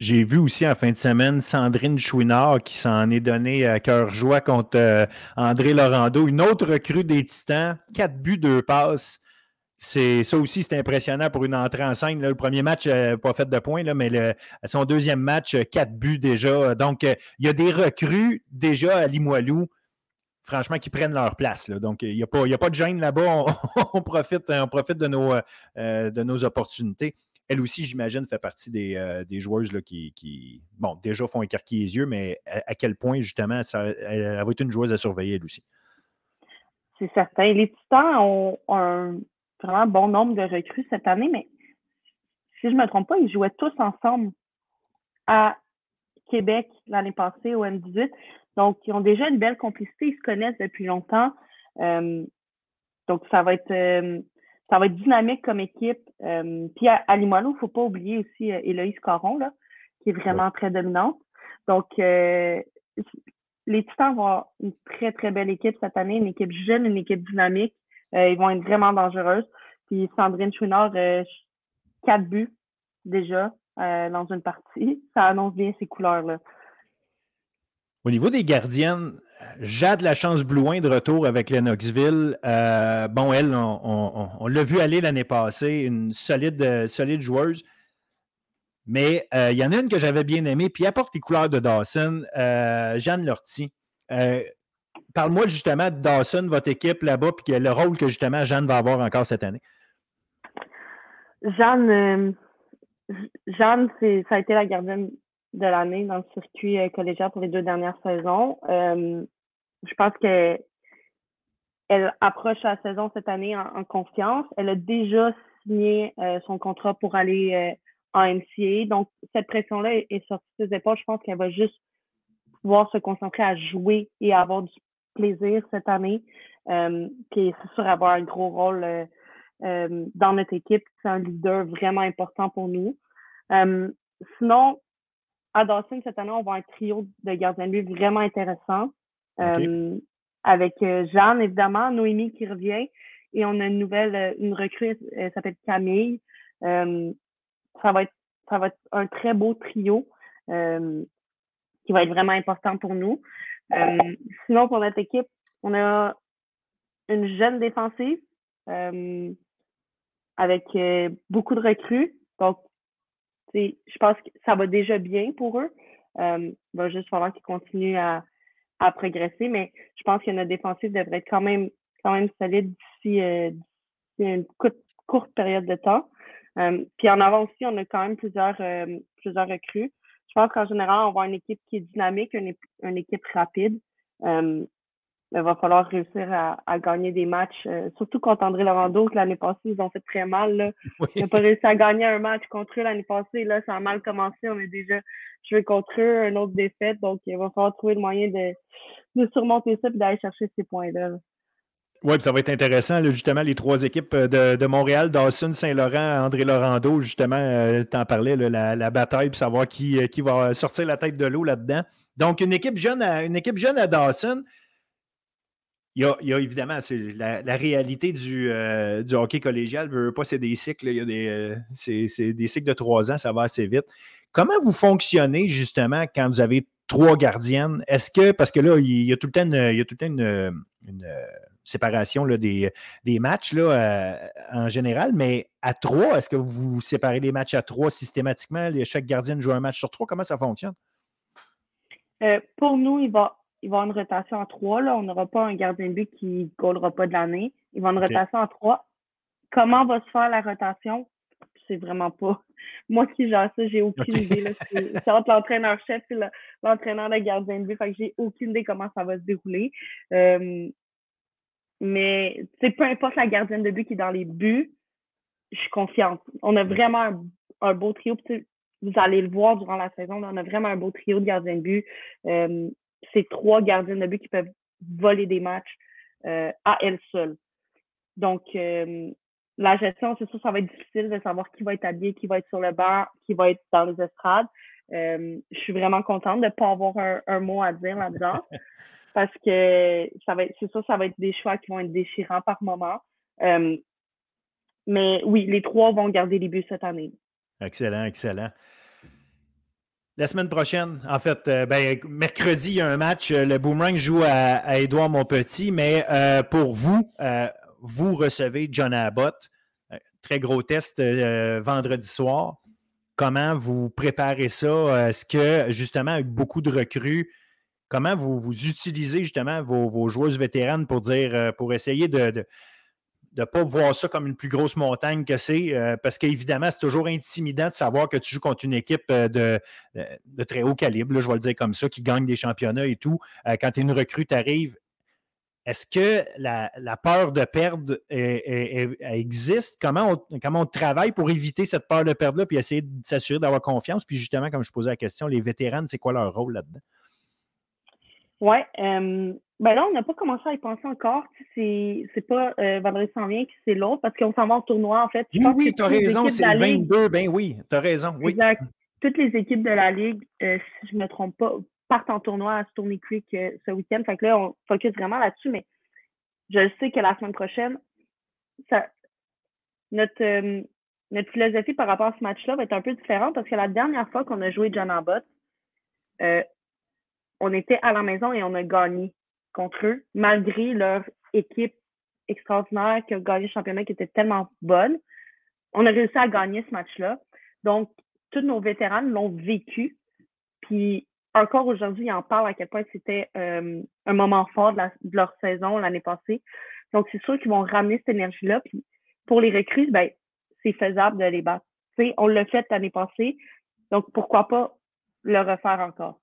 J'ai vu aussi en fin de semaine Sandrine Chouinard qui s'en est donné à cœur joie contre euh, André Laurando. Une autre recrue des Titans, quatre buts, deux passes. C'est, ça aussi, c'est impressionnant pour une entrée en scène. Le premier match, euh, pas fait de points, là, mais son deuxième match, euh, quatre buts déjà. Donc, il y a des recrues déjà à Limoilou, franchement, qui prennent leur place. Donc, il n'y a, pas, a pas de gêne là-bas. On, profite, on profite de nos, de nos opportunités elle aussi, j'imagine, fait partie des, euh, joueuses qui, bon, déjà font écarquiller les yeux, mais à, quel point, justement, ça, elle, va être une joueuse à surveiller, elle aussi. C'est certain. Les Titans ont, un vraiment bon nombre de recrues cette année, mais si je ne me trompe pas, ils jouaient tous ensemble à Québec l'année passée au M18. Donc, ils ont déjà une belle complicité, ils se connaissent depuis longtemps. donc, ça va être ça va être dynamique comme équipe. puis à, Limoilou, il ne faut pas oublier aussi Héloïse Caron, là, qui est vraiment très dominante. Donc, les Titans vont avoir une très, très belle équipe cette année, une équipe jeune, une équipe dynamique. ils vont être vraiment dangereuses. Puis Sandrine Chouinard, quatre buts déjà euh, dans une partie. Ça annonce bien ces couleurs-là. Au niveau des gardiennes, Jade la chance Blouin de retour avec Lennoxville. Euh, bon, elle, on, l'a vu aller l'année passée, une solide, euh, solide joueuse. Mais il y en a une que j'avais bien aimée, puis apporte les couleurs de Dawson, Jeanne Lortie. Parle-moi justement de Dawson, votre équipe là-bas, puis le rôle que justement Jeanne va avoir encore cette année. Jeanne, euh, Jeanne, ça a été la gardienne de l'année dans le circuit euh, collégial pour les deux dernières saisons. Euh, je pense qu'elle elle approche la saison cette année en, confiance. Elle a déjà signé son contrat pour aller en NCA. Donc, cette pression-là est, sortie de ses épaules. Je pense qu'elle va juste pouvoir se concentrer à jouer et avoir du plaisir cette année. puis c'est sûr avoir un gros rôle euh, dans notre équipe. C'est un leader vraiment important pour nous. Euh, sinon, à Dawson, cette année, on va un trio de gardiens de but vraiment intéressant. Euh, avec Jeanne, évidemment, Noémie qui revient. Et on a une nouvelle, une recrue, elle s'appelle Camille. ça, va être, ça va être un très beau trio qui va être vraiment important pour nous. sinon, pour notre équipe, on a une jeune défensive avec euh, beaucoup de recrues. Donc, je pense que ça va déjà bien pour eux. Euh, il va juste falloir qu'ils continuent à, progresser, mais je pense que notre défensive devrait être quand même, quand même solide d'ici euh, une courte, période de temps. Euh, puis en avant aussi, on a quand même plusieurs, recrues. Je pense qu'en général, on avoir une équipe qui est dynamique, une équipe rapide il va falloir réussir à, gagner des matchs, euh, surtout contre André Laurando, que l'année passée, ils ont fait très mal. Là. On n'a pas réussi à gagner un match contre eux l'année passée. Là, ça a mal commencé. On a déjà joué contre eux, une autre défaite. Donc, il va falloir trouver le moyen de, de surmonter ça et d'aller chercher ces points-là. Oui, ça va être intéressant, justement, les trois équipes euh, de, de Montréal, Dawson, Saint-Laurent, André Laurando, justement, euh, tu en parlais, la, la, bataille, puis savoir qui, qui va sortir la tête de l'eau là-dedans. Donc, une équipe jeune à, une équipe jeune à Dawson, il y, a, évidemment la, la, réalité du, euh, hockey collégial. Veut pas, c'est des cycles. Il y a des, euh, c'est, des cycles de trois ans, ça va assez vite. Comment vous fonctionnez justement quand vous avez trois gardiennes? Est-ce que, parce que là, il y a tout le temps une, séparation des, matchs là, euh, en général, mais à trois, est-ce que vous séparez les matchs à trois systématiquement? Chaque gardienne joue un match sur trois. Comment ça fonctionne? pour nous, il va il va y avoir une rotation à trois. Là. On n'aura pas un gardien de but qui ne goalera pas de l'année. Il va y avoir une rotation à trois. Comment va se faire la rotation? C'est vraiment pas. Moi qui gère ça, j'ai aucune idée. C'est entre l'entraîneur-chef et l'entraîneur de gardien de but. Fait que j'ai aucune idée comment ça va se dérouler. Euh, mais peu importe la gardienne de but qui est dans les buts, je suis confiante. On a vraiment un, beau trio. Vous allez le voir durant la saison. On a vraiment un beau trio de gardiens de but. Euh, c'est trois gardiens de but qui peuvent voler des matchs euh, à elles seules. Donc, euh, la gestion, c'est sûr, ça va être difficile de savoir qui va être habillé, qui va être sur le banc, qui va être dans les estrades. Euh, je suis vraiment contente de ne pas avoir un, mot à dire là-dedans. parce que ça va c'est sûr, ça va être des choix qui vont être déchirants par moment. mais oui, les trois vont garder les buts cette année. Excellent, excellent. La semaine prochaine, en fait, euh, ben, mercredi, il y a un match. Euh, le Boomerang joue à, Édouard Montpetit, mais euh, pour vous, vous recevez John Abbott. très gros test vendredi soir. Comment vous préparez ça? Est-ce que, justement, avec beaucoup de recrues, comment vous, utilisez justement vos, vos joueuses vétéranes pour dire, pour essayer de ne pas voir ça comme une plus grosse montagne que c'est, euh, parce qu'évidemment, c'est toujours intimidant de savoir que tu joues contre une équipe euh, de, euh, de très haut calibre, je vais le dire comme ça, qui gagne des championnats et tout. quand tu es une recrue, tu arrives. est-ce que la, peur de perdre existe? Comment on, comment on travaille pour éviter cette peur de perdre-là, puis essayer de s'assurer d'avoir confiance? Puis justement, comme je posais la question, les vétérans, c'est quoi leur rôle là-dedans? Oui. Euh, ben là, on n'a pas commencé à y penser encore. C'est, c'est pas euh, vendredi s'en vient que c'est l'autre parce qu'on s'en va en tournoi, en fait. oui, oui, tu as raison, c'est le 22. Ben oui, tu as raison. Oui. Exact. Toutes les équipes de la Ligue, euh, si je ne me trompe pas, partent en tournoi à Stony Creek euh, ce week-end. Fait que là, on focus vraiment là-dessus, mais je sais que la semaine prochaine, ça, notre, euh, notre philosophie par rapport à ce match-là va être un peu différente parce que la dernière fois qu'on a joué John Abbott, euh, on était à la maison et on a gagné contre eux, malgré leur équipe extraordinaire qui a gagné le championnat qui était tellement bonne. On a réussi à gagner ce match-là. Donc, tous nos vétérans l'ont vécu. Puis encore aujourd'hui, ils en parlent à quel point c'était euh, un moment fort de, leur saison l'année passée. Donc, c'est sûr qu'ils vont ramener cette énergie-là. Puis pour les recrues, ben, c'est faisable de les battre. on l'a fait l'année passée. Donc, pourquoi pas le refaire encore?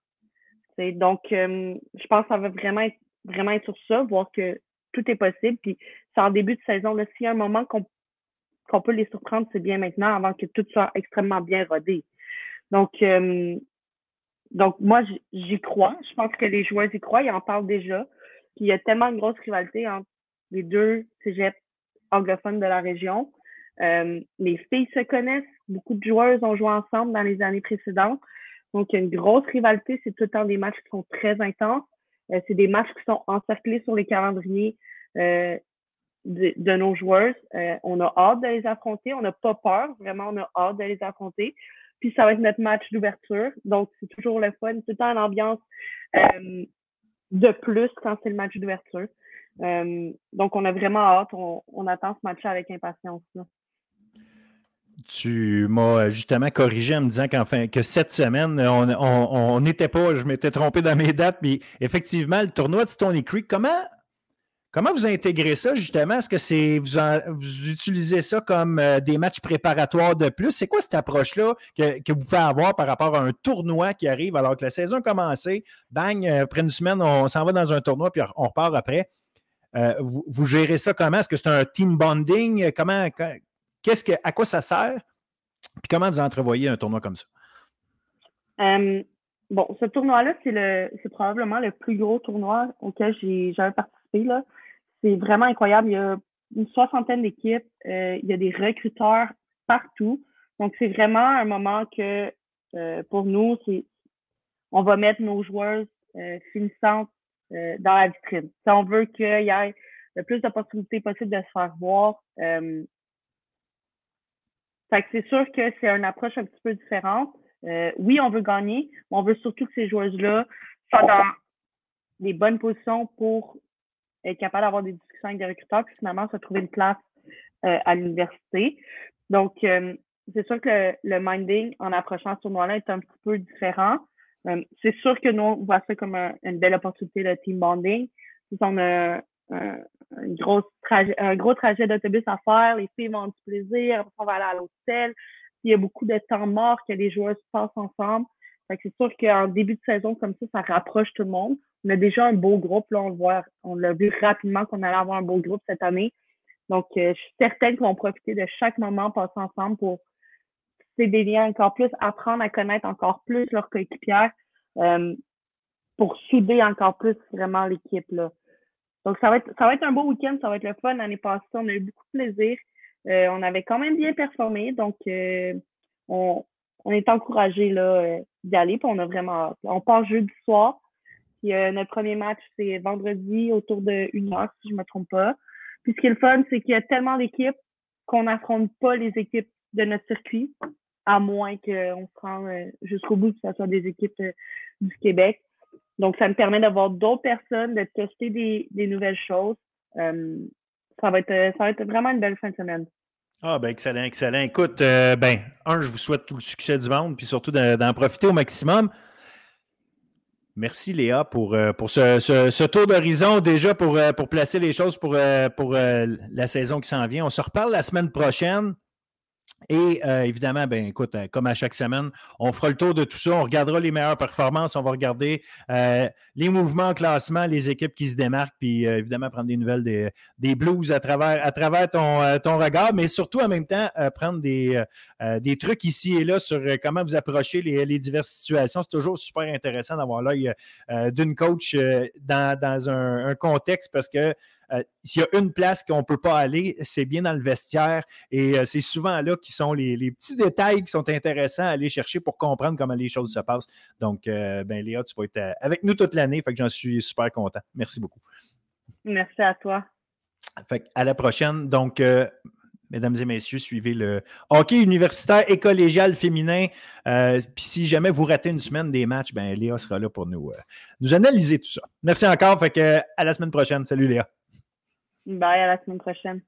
Donc, euh, je pense que ça va vraiment être, sur ça, voir que tout est possible. Puis c'est en début de saison. S'il y a un moment qu'on peut les surprendre, c'est bien maintenant, avant que tout soit extrêmement bien rodé. Donc, euh, donc, moi, j'y crois. Je pense que les joueurs y croient. Ils en parlent déjà. Puis, il y a tellement une grosse rivalité entre les deux cégeps anglophones de la région. Euh, les filles se connaissent. Beaucoup de joueurs ont joué ensemble dans les années précédentes. Donc, il y a une grosse rivalité. C'est tout le temps des matchs qui sont très intenses. Euh, c'est des matchs qui sont encerclés sur les calendriers euh, de, nos joueurs. Euh, on a hâte de les affronter. On n'a pas peur. Vraiment, on a hâte de les affronter. Puis ça va être notre match d'ouverture. Donc, c'est toujours le fun. Tout le temps l'ambiance de plus quand c'est le match d'ouverture. Donc, on a vraiment hâte. On, attend ce match avec impatience. Tu m'as justement corrigé en me disant qu'enfin que cette semaine, on n'était pas, je m'étais trompé dans mes dates, mais effectivement, le tournoi de Stony Creek, comment Comment vous intégrez ça, justement? Est-ce que c'est vous, utilisez ça comme euh, des matchs préparatoires de plus? C'est quoi cette approche-là que, vous faites avoir par rapport à un tournoi qui arrive alors que la saison a commencé? Bang, euh, après une semaine, on s'en va dans un tournoi, puis on repart après? Euh, vous, gérez ça comment? Est-ce que c'est un team bonding? Comment, que, à quoi ça sert? Puis comment vous entrevoyez un tournoi comme ça? bon, ce tournoi-là, c'est, probablement le plus gros tournoi auquel j'ai jamais participé. C'est vraiment incroyable. Il y a une soixantaine d'équipes, euh, il y a des recruteurs partout. Donc, c'est vraiment un moment que euh, pour nous, c'est on va mettre nos joueurs euh, finissantes euh, dans la vitrine. Si on veut qu'il y ait le plus d'opportunités possibles de se faire voir. Fait que c'est sûr que c'est une approche un petit peu différente. oui, on veut gagner, mais on veut surtout que ces joueurs-là soient dans des bonnes positions pour être capable d'avoir des discussions avec des recruteurs, puis finalement se trouver une place euh, à l'université. Donc, euh, c'est sûr que le, minding en approchant ce tournoi-là est un petit peu différent. Euh, c'est sûr que nous, on voit ça comme une belle opportunité de team bonding. On a un, grosse trajet, un gros trajet d'autobus à faire, les filles vont du plaisir, on va aller à l'hôtel. Il y a beaucoup de temps mort que les joueurs se passent ensemble. c'est sûr qu'en début de saison comme ça, ça rapproche tout le monde on a déjà un beau groupe, là, on le voit, on l'a vu rapidement qu'on allait avoir un beau groupe cette année. Donc, euh, je suis certaine qu'ils vont profiter de chaque moment passé ensemble pour des liens encore plus, apprendre à connaître encore plus leurs coéquipières, euh, pour souder encore plus vraiment l'équipe. là. Donc, ça va être ça va être un beau week-end, ça va être le fun. L'année passée, on a eu beaucoup de plaisir. Euh, on avait quand même bien performé, donc on, on est encouragé là d'y aller, on a vraiment On part jeudi soir. Euh, notre premier match, c'est vendredi autour de une heure, si je ne me trompe pas. Puis ce qui est le fun, c'est qu'il y a tellement d'équipes qu'on n'affronte pas les équipes de notre circuit, à moins qu'on se rende euh, jusqu'au bout, que ce soit des équipes euh, du Québec. Donc, ça me permet d'avoir d'autres personnes, de tester des, nouvelles choses. ça, va être, ça va être vraiment une belle fin de semaine. Ah, ben excellent, excellent. Écoute, ben, un, je vous souhaite tout le succès du monde, puis surtout d'en profiter au maximum. Merci Léa pour, euh, pour ce, tour d'horizon déjà pour, euh, pour placer les choses pour, euh, pour la saison qui s'en vient. On se reparle la semaine prochaine. Et euh, évidemment, ben, écoute, euh, comme à chaque semaine, on fera le tour de tout ça. On regardera les meilleures performances. On va regarder euh, les mouvements en classement, les équipes qui se démarquent, puis évidemment prendre des nouvelles des, des, Blues à travers, à travers ton, ton regard, mais surtout en même temps prendre des, des trucs ici et là sur comment vous approchez les, les diverses situations. C'est toujours super intéressant d'avoir l'œil d'une coach dans, dans un, contexte parce que euh, s'il y a une place qu'on ne peut pas aller, c'est bien dans le vestiaire. Et euh, c'est souvent là qui sont les, petits détails qui sont intéressants à aller chercher pour comprendre comment les choses se passent. Donc, euh, ben, Léa, tu vas être avec nous toute l'année. Fait que j'en suis super content. Merci beaucoup. Merci à toi. Fait à la prochaine. Donc, mesdames et messieurs, suivez le hockey universitaire et collégial féminin. Puis si jamais vous ratez une semaine des matchs, ben Léa sera là pour nous, nous analyser tout ça. Merci encore. Fait que, à la semaine prochaine. Salut Léa. Bye, à la semaine prochaine.